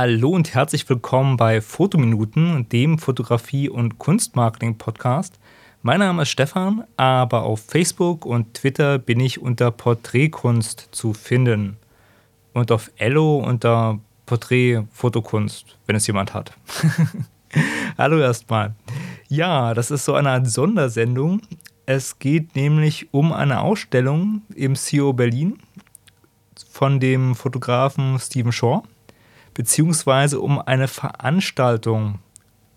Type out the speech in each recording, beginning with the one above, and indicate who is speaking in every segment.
Speaker 1: Hallo und herzlich willkommen bei Fotominuten, dem Fotografie- und Kunstmarketing-Podcast. Mein Name ist Stefan, aber auf Facebook und Twitter bin ich unter Porträtkunst zu finden. Und auf Ello unter Porträtfotokunst, wenn es jemand hat. Hallo erstmal. Ja, das ist so eine Art Sondersendung. Es geht nämlich um eine Ausstellung im CEO Berlin von dem Fotografen Stephen Shaw, beziehungsweise um eine Veranstaltung,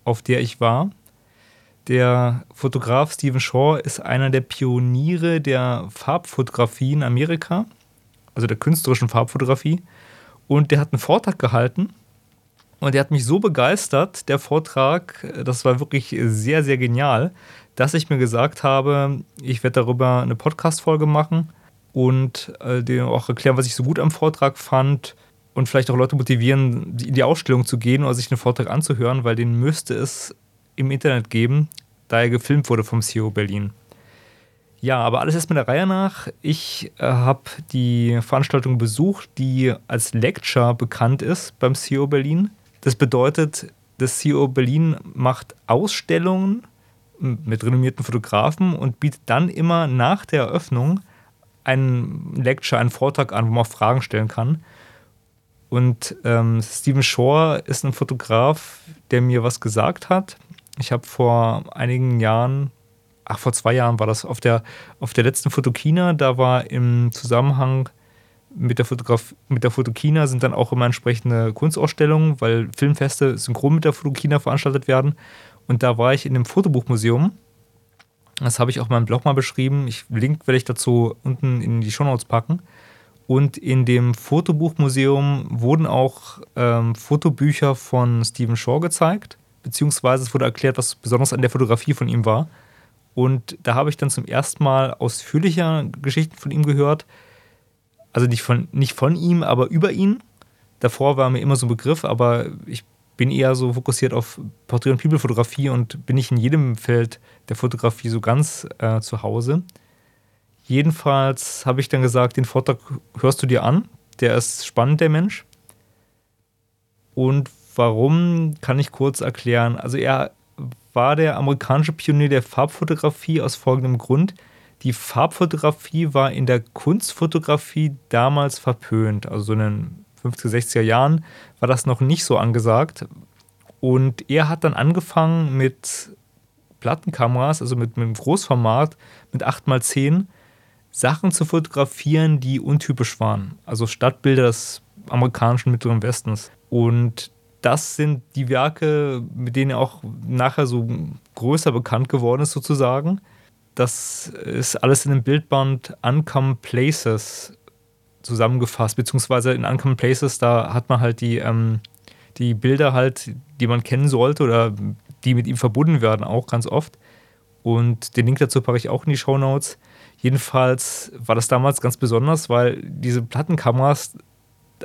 Speaker 1: auf der ich war. Der Fotograf Stephen Shaw ist einer der Pioniere der Farbfotografie in Amerika, also der künstlerischen Farbfotografie. Und der hat einen Vortrag gehalten und der hat mich so begeistert, der Vortrag, das war wirklich sehr, sehr genial, dass ich mir gesagt habe, ich werde darüber eine Podcast-Folge machen und äh, dir auch erklären, was ich so gut am Vortrag fand und vielleicht auch Leute motivieren, in die Ausstellung zu gehen oder sich den Vortrag anzuhören, weil den müsste es im Internet geben, da er gefilmt wurde vom CEO Berlin. Ja, aber alles erst mit der Reihe nach. Ich äh, habe die Veranstaltung besucht, die als Lecture bekannt ist beim CEO Berlin. Das bedeutet, das CEO Berlin macht Ausstellungen mit renommierten Fotografen und bietet dann immer nach der Eröffnung einen Lecture, einen Vortrag an, wo man Fragen stellen kann. Und ähm, Stephen Shore ist ein Fotograf, der mir was gesagt hat. Ich habe vor einigen Jahren, ach, vor zwei Jahren war das, auf der, auf der letzten Fotokina, da war im Zusammenhang mit der, Fotograf mit der Fotokina sind dann auch immer entsprechende Kunstausstellungen, weil Filmfeste synchron mit der Fotokina veranstaltet werden. Und da war ich in dem Fotobuchmuseum. Das habe ich auch in meinem Blog mal beschrieben. Ich Link werde ich dazu unten in die Shownotes packen. Und in dem Fotobuchmuseum wurden auch ähm, Fotobücher von Stephen Shaw gezeigt, beziehungsweise es wurde erklärt, was besonders an der Fotografie von ihm war. Und da habe ich dann zum ersten Mal ausführlicher Geschichten von ihm gehört, also nicht von, nicht von ihm, aber über ihn. Davor war mir immer so ein Begriff, aber ich bin eher so fokussiert auf Porträt- und People-Fotografie und bin nicht in jedem Feld der Fotografie so ganz äh, zu Hause. Jedenfalls habe ich dann gesagt, den Vortrag hörst du dir an. Der ist spannend, der Mensch. Und warum, kann ich kurz erklären. Also er war der amerikanische Pionier der Farbfotografie aus folgendem Grund die Farbfotografie war in der Kunstfotografie damals verpönt. Also so in den 50er, 60er Jahren war das noch nicht so angesagt. Und er hat dann angefangen mit Plattenkameras, also mit, mit einem Großformat, mit 8x10, Sachen zu fotografieren, die untypisch waren. Also Stadtbilder des amerikanischen Mittleren Westens. Und das sind die Werke, mit denen er auch nachher so größer bekannt geworden ist, sozusagen das ist alles in dem Bildband Uncome Places zusammengefasst, beziehungsweise in Uncome Places, da hat man halt die, ähm, die Bilder halt, die man kennen sollte oder die mit ihm verbunden werden, auch ganz oft. Und den Link dazu packe ich auch in die Show Notes. Jedenfalls war das damals ganz besonders, weil diese Plattenkameras,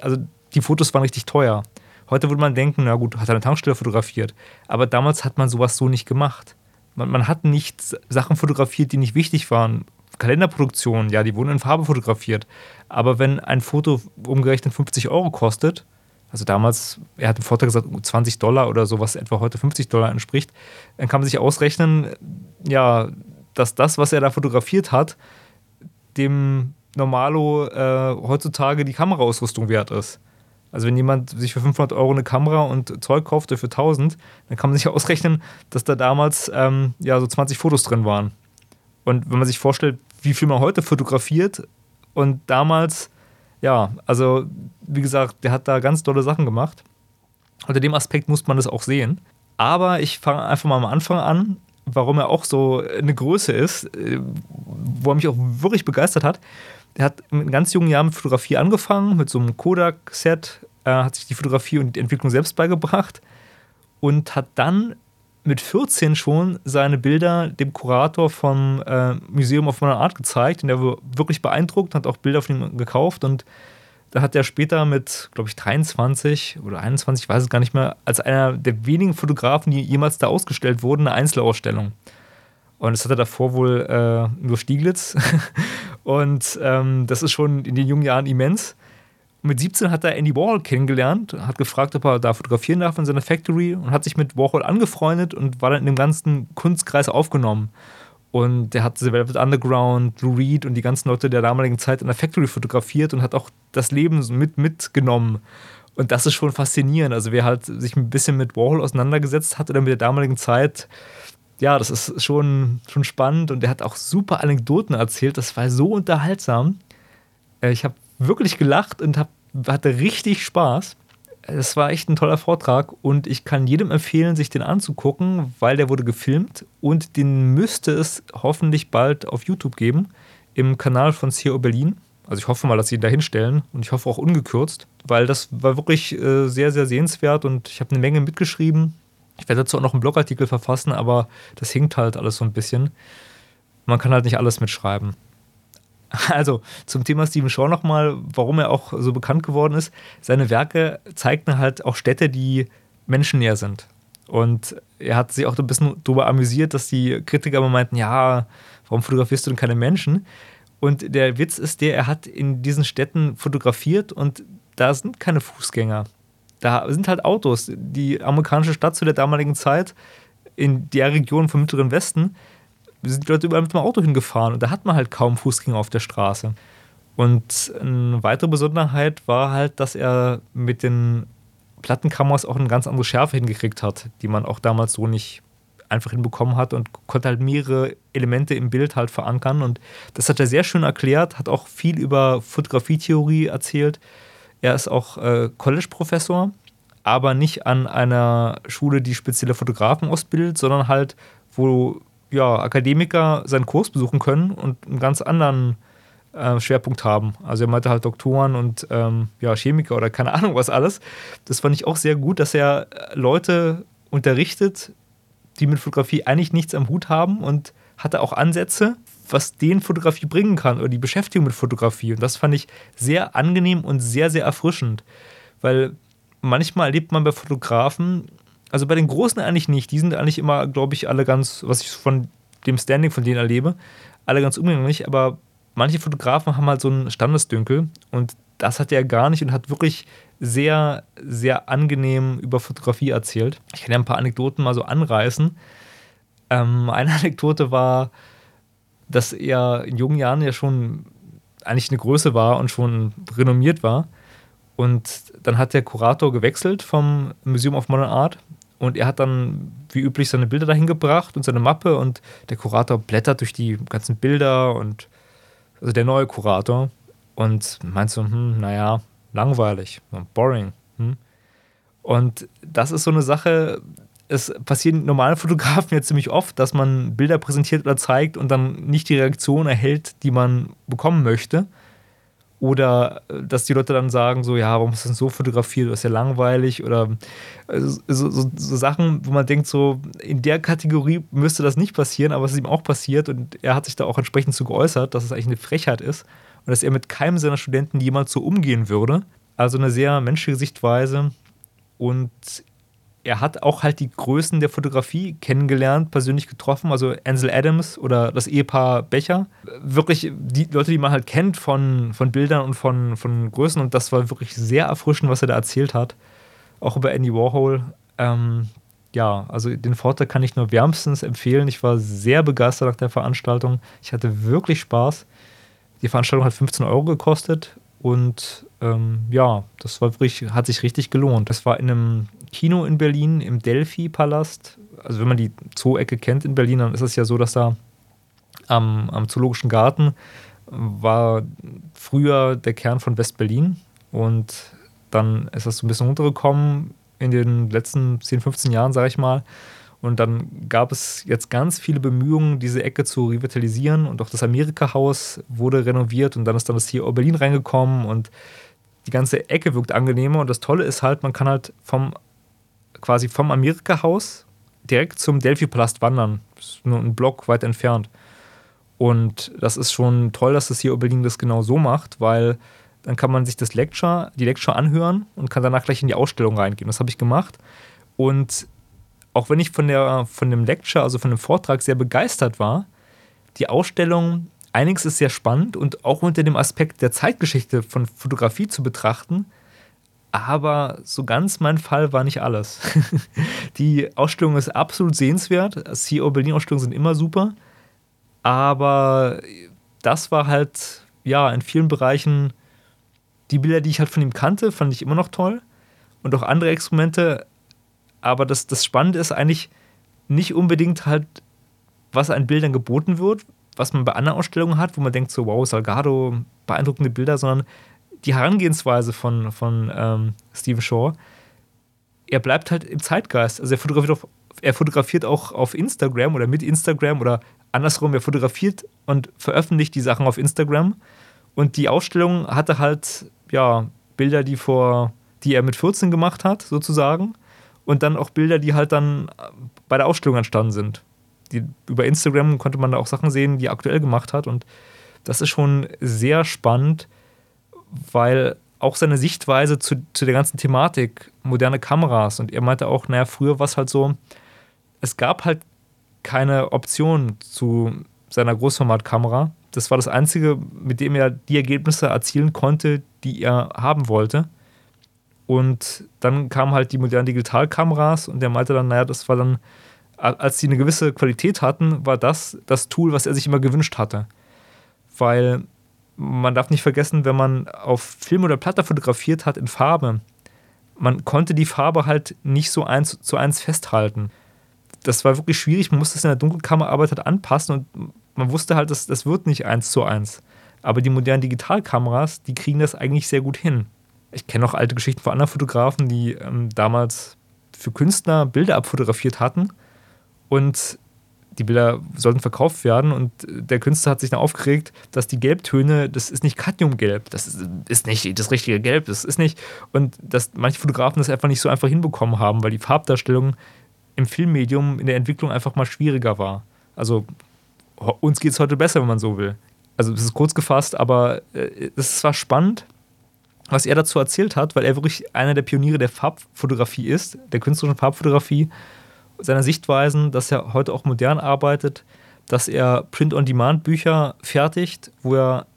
Speaker 1: also die Fotos waren richtig teuer. Heute würde man denken, na gut, hat er eine Tankstelle fotografiert. Aber damals hat man sowas so nicht gemacht man, man hat nicht Sachen fotografiert, die nicht wichtig waren. Kalenderproduktionen, ja, die wurden in Farbe fotografiert. Aber wenn ein Foto umgerechnet 50 Euro kostet, also damals, er hat im Vortrag gesagt, 20 Dollar oder so, was etwa heute 50 Dollar entspricht, dann kann man sich ausrechnen, ja, dass das, was er da fotografiert hat, dem Normalo äh, heutzutage die Kameraausrüstung wert ist. Also wenn jemand sich für 500 Euro eine Kamera und Zeug kauft für 1000, dann kann man sich ausrechnen, dass da damals ähm, ja so 20 Fotos drin waren. Und wenn man sich vorstellt, wie viel man heute fotografiert und damals, ja, also wie gesagt, der hat da ganz tolle Sachen gemacht. Unter dem Aspekt muss man das auch sehen. Aber ich fange einfach mal am Anfang an, warum er auch so eine Größe ist, äh, wo er mich auch wirklich begeistert hat. Er hat in ganz jungen Jahren mit Fotografie angefangen, mit so einem Kodak-Set, äh, hat sich die Fotografie und die Entwicklung selbst beigebracht und hat dann mit 14 schon seine Bilder dem Kurator vom äh, Museum of Modern Art gezeigt und der war wirklich beeindruckt, hat auch Bilder von ihm gekauft und da hat er später mit, glaube ich, 23 oder 21, ich weiß es gar nicht mehr, als einer der wenigen Fotografen, die jemals da ausgestellt wurden, eine Einzelausstellung. Und das hatte davor wohl äh, nur Stieglitz. und ähm, das ist schon in den jungen Jahren immens. mit 17 hat er Andy Warhol kennengelernt, hat gefragt, ob er da fotografieren darf in seiner Factory und hat sich mit Warhol angefreundet und war dann in dem ganzen Kunstkreis aufgenommen. Und der hat The Velvet Underground, Lou Reed und die ganzen Leute der damaligen Zeit in der Factory fotografiert und hat auch das Leben mit mitgenommen. Und das ist schon faszinierend. Also wer halt sich ein bisschen mit Warhol auseinandergesetzt hat oder mit der damaligen Zeit, ja, das ist schon, schon spannend. Und er hat auch super Anekdoten erzählt. Das war so unterhaltsam. Äh, ich habe wirklich gelacht und hab, hatte richtig Spaß. Es war echt ein toller Vortrag und ich kann jedem empfehlen, sich den anzugucken, weil der wurde gefilmt und den müsste es hoffentlich bald auf YouTube geben, im Kanal von CEO Berlin. Also ich hoffe mal, dass sie ihn da hinstellen und ich hoffe auch ungekürzt, weil das war wirklich äh, sehr, sehr sehenswert und ich habe eine Menge mitgeschrieben. Ich werde dazu auch noch einen Blogartikel verfassen, aber das hinkt halt alles so ein bisschen. Man kann halt nicht alles mitschreiben. Also zum Thema Stephen Shaw nochmal, warum er auch so bekannt geworden ist. Seine Werke zeigten halt auch Städte, die menschennäher sind. Und er hat sich auch ein bisschen darüber amüsiert, dass die Kritiker immer meinten, ja, warum fotografierst du denn keine Menschen? Und der Witz ist der, er hat in diesen Städten fotografiert und da sind keine Fußgänger. Da sind halt Autos. Die amerikanische Stadt zu der damaligen Zeit in der Region vom Mittleren Westen sind die Leute überall mit dem Auto hingefahren und da hat man halt kaum Fußgänger auf der Straße. Und eine weitere Besonderheit war halt, dass er mit den Plattenkameras auch eine ganz andere Schärfe hingekriegt hat, die man auch damals so nicht einfach hinbekommen hat und konnte halt mehrere Elemente im Bild halt verankern. Und das hat er sehr schön erklärt, hat auch viel über Fotografietheorie erzählt. Er ist auch äh, College-Professor, aber nicht an einer Schule, die spezielle Fotografen ausbildet, sondern halt, wo ja, Akademiker seinen Kurs besuchen können und einen ganz anderen äh, Schwerpunkt haben. Also er meinte halt Doktoren und ähm, ja, Chemiker oder keine Ahnung was alles. Das fand ich auch sehr gut, dass er Leute unterrichtet, die mit Fotografie eigentlich nichts am Hut haben und hatte auch Ansätze, was denen Fotografie bringen kann oder die Beschäftigung mit Fotografie. Und das fand ich sehr angenehm und sehr, sehr erfrischend, weil manchmal erlebt man bei Fotografen, also bei den Großen eigentlich nicht. Die sind eigentlich immer, glaube ich, alle ganz, was ich von dem Standing von denen erlebe, alle ganz umgänglich. Aber manche Fotografen haben halt so einen Standesdünkel und das hat er gar nicht und hat wirklich sehr, sehr angenehm über Fotografie erzählt. Ich kann ja ein paar Anekdoten mal so anreißen. Ähm, eine Anekdote war, dass er in jungen Jahren ja schon eigentlich eine Größe war und schon renommiert war. Und dann hat der Kurator gewechselt vom Museum of Modern Art und er hat dann wie üblich seine Bilder dahin gebracht und seine Mappe und der Kurator blättert durch die ganzen Bilder und also der neue Kurator und meint so, hm, naja, langweilig, boring. Hm? Und das ist so eine Sache, es passiert normalen Fotografen ja ziemlich oft, dass man Bilder präsentiert oder zeigt und dann nicht die Reaktion erhält, die man bekommen möchte. Oder äh, dass die Leute dann sagen, so, ja, warum ist das so fotografiert, das ist ja langweilig. Oder äh, so, so, so, Sachen, wo man denkt, so, in der Kategorie müsste das nicht passieren, aber es ist ihm auch passiert und er hat sich da auch entsprechend zu geäußert, dass es eigentlich eine Frechheit ist und dass er mit keinem seiner Studenten jemals so umgehen würde. Also eine sehr menschliche Sichtweise. Und er hat auch halt die Größen der Fotografie kennengelernt, persönlich getroffen, also Ansel Adams oder das Ehepaar Becher. Wirklich die Leute, die man halt kennt von, von Bildern und von, von Größen und das war wirklich sehr erfrischend, was er da erzählt hat. Auch über Andy Warhol. Ähm, ja, also den Vortrag kann ich nur wärmstens empfehlen. Ich war sehr begeistert nach der Veranstaltung. Ich hatte wirklich Spaß. Die Veranstaltung hat 15 Euro gekostet und ähm, ja, das war wirklich, hat sich richtig gelohnt. Das war in einem Kino in Berlin, im Delphi-Palast. Also wenn man die Zoo-Ecke kennt in Berlin, dann ist es ja so, dass da am, am Zoologischen Garten war früher der Kern von West-Berlin und dann ist das so ein bisschen runtergekommen in den letzten 10, 15 Jahren, sage ich mal. Und dann gab es jetzt ganz viele Bemühungen, diese Ecke zu revitalisieren. Und auch das Amerika-Haus wurde renoviert. Und dann ist dann das hier Berlin reingekommen. Und die ganze Ecke wirkt angenehmer. Und das Tolle ist halt, man kann halt vom quasi vom Amerika-Haus direkt zum Delphi-Palast wandern. Das ist nur ein Block weit entfernt. Und das ist schon toll, dass das hier Berlin das genau so macht, weil dann kann man sich das Lecture, die Lecture anhören und kann danach gleich in die Ausstellung reingehen. Das habe ich gemacht. Und auch wenn ich von, der, von dem Lecture, also von dem Vortrag sehr begeistert war, die Ausstellung einiges ist sehr spannend und auch unter dem Aspekt der Zeitgeschichte von Fotografie zu betrachten. Aber so ganz mein Fall war nicht alles. die Ausstellung ist absolut sehenswert. CEO Berlin-Ausstellungen sind immer super. Aber das war halt, ja, in vielen Bereichen die Bilder, die ich halt von ihm kannte, fand ich immer noch toll. Und auch andere Experimente. Aber das, das Spannende ist eigentlich nicht unbedingt halt, was an Bildern geboten wird, was man bei anderen Ausstellungen hat, wo man denkt so, wow, Salgado, beeindruckende Bilder, sondern die Herangehensweise von, von ähm, Stephen Shaw, er bleibt halt im Zeitgeist. Also er fotografiert, auf, er fotografiert auch auf Instagram oder mit Instagram oder andersrum, er fotografiert und veröffentlicht die Sachen auf Instagram. Und die Ausstellung hatte halt, ja, Bilder, die vor, die er mit 14 gemacht hat, sozusagen. Und dann auch Bilder, die halt dann bei der Ausstellung entstanden sind die, über Instagram konnte man da auch Sachen sehen, die er aktuell gemacht hat. Und das ist schon sehr spannend, weil auch seine Sichtweise zu, zu der ganzen Thematik, moderne Kameras, und er meinte auch, naja, früher war es halt so, es gab halt keine Option zu seiner Großformatkamera. Das war das Einzige, mit dem er die Ergebnisse erzielen konnte, die er haben wollte. Und dann kamen halt die modernen Digitalkameras und er meinte dann, naja, das war dann als sie eine gewisse Qualität hatten, war das das Tool, was er sich immer gewünscht hatte. Weil man darf nicht vergessen, wenn man auf Film oder Platte fotografiert hat in Farbe, man konnte die Farbe halt nicht so eins zu eins festhalten. Das war wirklich schwierig, man musste es in der Dunkelkammerarbeit halt anpassen und man wusste halt, dass das wird nicht eins zu eins. Aber die modernen Digitalkameras, die kriegen das eigentlich sehr gut hin. Ich kenne auch alte Geschichten von anderen Fotografen, die ähm, damals für Künstler Bilder abfotografiert hatten und die Bilder sollten verkauft werden und der Künstler hat sich dann aufgeregt, dass die Gelbtöne, das ist nicht Cadmiumgelb, das ist, nicht das richtige Gelb, das ist nicht und dass manche Fotografen das einfach nicht so einfach hinbekommen haben, weil die Farbdarstellung im Filmmedium in der Entwicklung einfach mal schwieriger war. Also uns geht es heute besser, wenn man so will. Also es ist kurz gefasst, aber äh, es war spannend, was er dazu erzählt hat, weil er wirklich einer der Pioniere der Farbfotografie ist, der künstlerischen Farbfotografie seiner Sichtweisen, dass er heute auch modern arbeitet, dass er Print-on-Demand-Bücher fertigt, wo er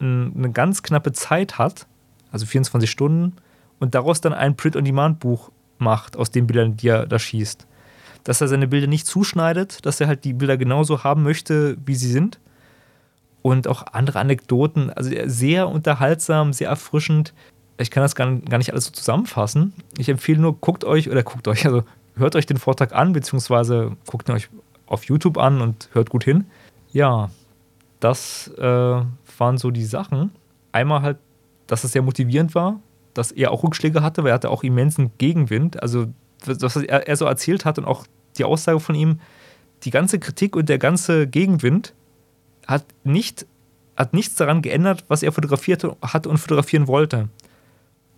Speaker 1: eine ganz knappe Zeit hat, also 24 Stunden, und daraus dann ein Print-on-Demand-Buch macht, aus den Bildern, die er da schießt. Dass er seine Bilder nicht zuschneidet, dass er halt die Bilder genauso haben möchte, wie sie sind. Und auch andere Anekdoten, also sehr unterhaltsam, sehr erfrischend. Ich kann das gar nicht alles so zusammenfassen. Ich empfehle nur, guckt euch oder guckt euch, also hört euch den Vortrag an, beziehungsweise guckt ihn euch auf YouTube an und hört gut hin. Ja, das äh, waren so die Sachen. Einmal halt, dass es sehr motivierend war, dass er auch Rückschläge hatte, weil er hatte auch immensen Gegenwind. Also, was er, er so erzählt hat und auch die Aussage von ihm, die ganze Kritik und der ganze Gegenwind hat, nicht, hat nichts daran geändert, was er fotografiert hat und fotografieren wollte.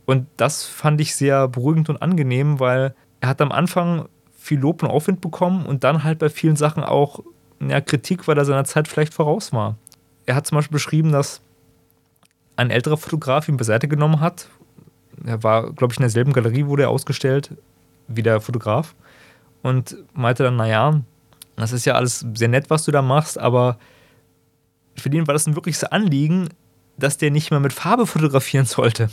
Speaker 1: Und das fand ich sehr beruhigend und angenehm, weil er hat am Anfang viel Lob und Aufwind bekommen und dann halt bei vielen Sachen auch ja, Kritik, weil er seiner Zeit vielleicht voraus war. Er hat zum Beispiel beschrieben, dass ein älterer Fotograf ihn beiseite genommen hat. Er war, glaube ich, in derselben Galerie, wurde er ausgestellt wie der Fotograf und meinte dann, naja, das ist ja alles sehr nett, was du da machst, aber für den war das ein wirkliches Anliegen, dass der nicht mehr mit Farbe fotografieren sollte.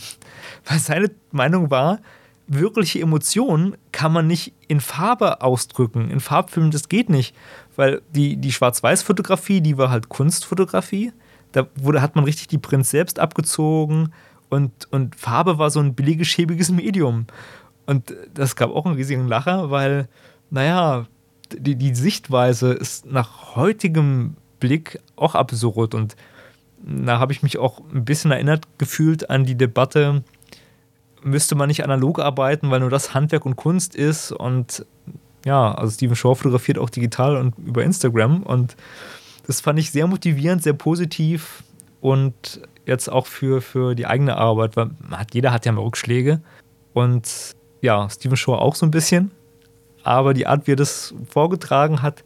Speaker 1: Weil seine Meinung war, wirkliche Emotionen kann man nicht in Farbe ausdrücken. In Farbfilmen, das geht nicht. Weil die, die Schwarz-Weiß-Fotografie, die war halt Kunstfotografie. Da wurde, hat man richtig die Prints selbst abgezogen und, und Farbe war so ein billiges, schäbiges Medium. Und das gab auch einen riesigen Lacher, weil, naja, die, die Sichtweise ist nach heutigem Blick auch absurd. Und da habe ich mich auch ein bisschen erinnert gefühlt an die Debatte müsste man nicht analog arbeiten, weil nur das Handwerk und Kunst ist. Und ja, also Steven Shaw fotografiert auch digital und über Instagram. Und das fand ich sehr motivierend, sehr positiv und jetzt auch für, für die eigene Arbeit, weil hat, jeder hat ja mal Rückschläge. Und ja, Steven Shaw auch so ein bisschen. Aber die Art, wie er das vorgetragen hat,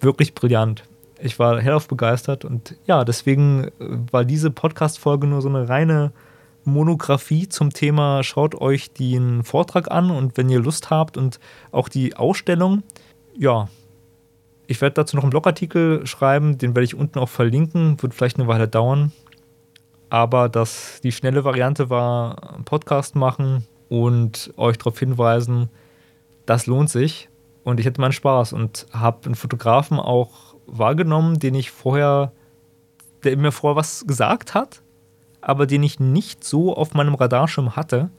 Speaker 1: wirklich brillant. Ich war hellauf begeistert und ja, deswegen war diese Podcast-Folge nur so eine reine Monographie zum Thema. Schaut euch den Vortrag an und wenn ihr Lust habt und auch die Ausstellung, ja, Ich werde dazu noch einen Blogartikel schreiben, den werde ich unten auch verlinken, wird vielleicht eine Weile dauern. Aber das, die schnelle Variante war, einen Podcast machen und euch darauf hinweisen, das lohnt sich. Und ich hatte meinen Spaß und habe einen Fotografen auch wahrgenommen, den ich vorher, der mir vorher was gesagt hat, aber den ich nicht so auf meinem Radarschirm hatte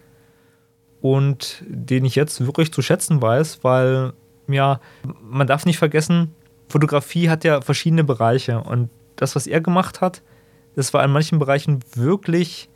Speaker 1: und den ich jetzt wirklich zu schätzen weiß, weil ja, man darf nicht vergessen, Fotografie hat ja verschiedene Bereiche und das, was er gemacht hat, das war in manchen Bereichen wirklich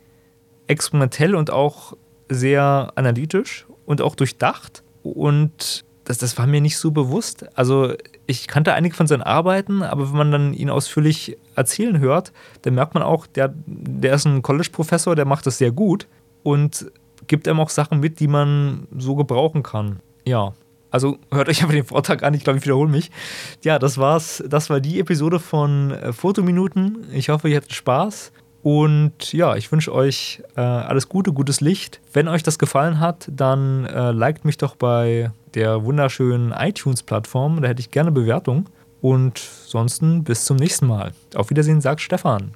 Speaker 1: experimentell und auch sehr analytisch und auch durchdacht und das, das war mir nicht so bewusst. Also ich kannte einige von seinen Arbeiten, aber wenn man dann ihn ausführlich erzählen hört, dann merkt man auch, der, der ist ein College-Professor, der macht das sehr gut und gibt einem auch Sachen mit, die man so gebrauchen kann. Ja, also hört euch aber den Vortrag an, ich glaube, ich wiederhole mich. Ja, das war's. Das war die Episode von äh, Fotominuten. Ich hoffe, ihr hattet Spaß. Und ja, ich wünsche euch äh, alles Gute, gutes Licht. Wenn euch das gefallen hat, dann äh, liked mich doch bei der wunderschönen iTunes-Plattform. Da hätte ich gerne Bewertung. Und ansonsten bis zum nächsten Mal. Auf Wiedersehen, sagt Stefan.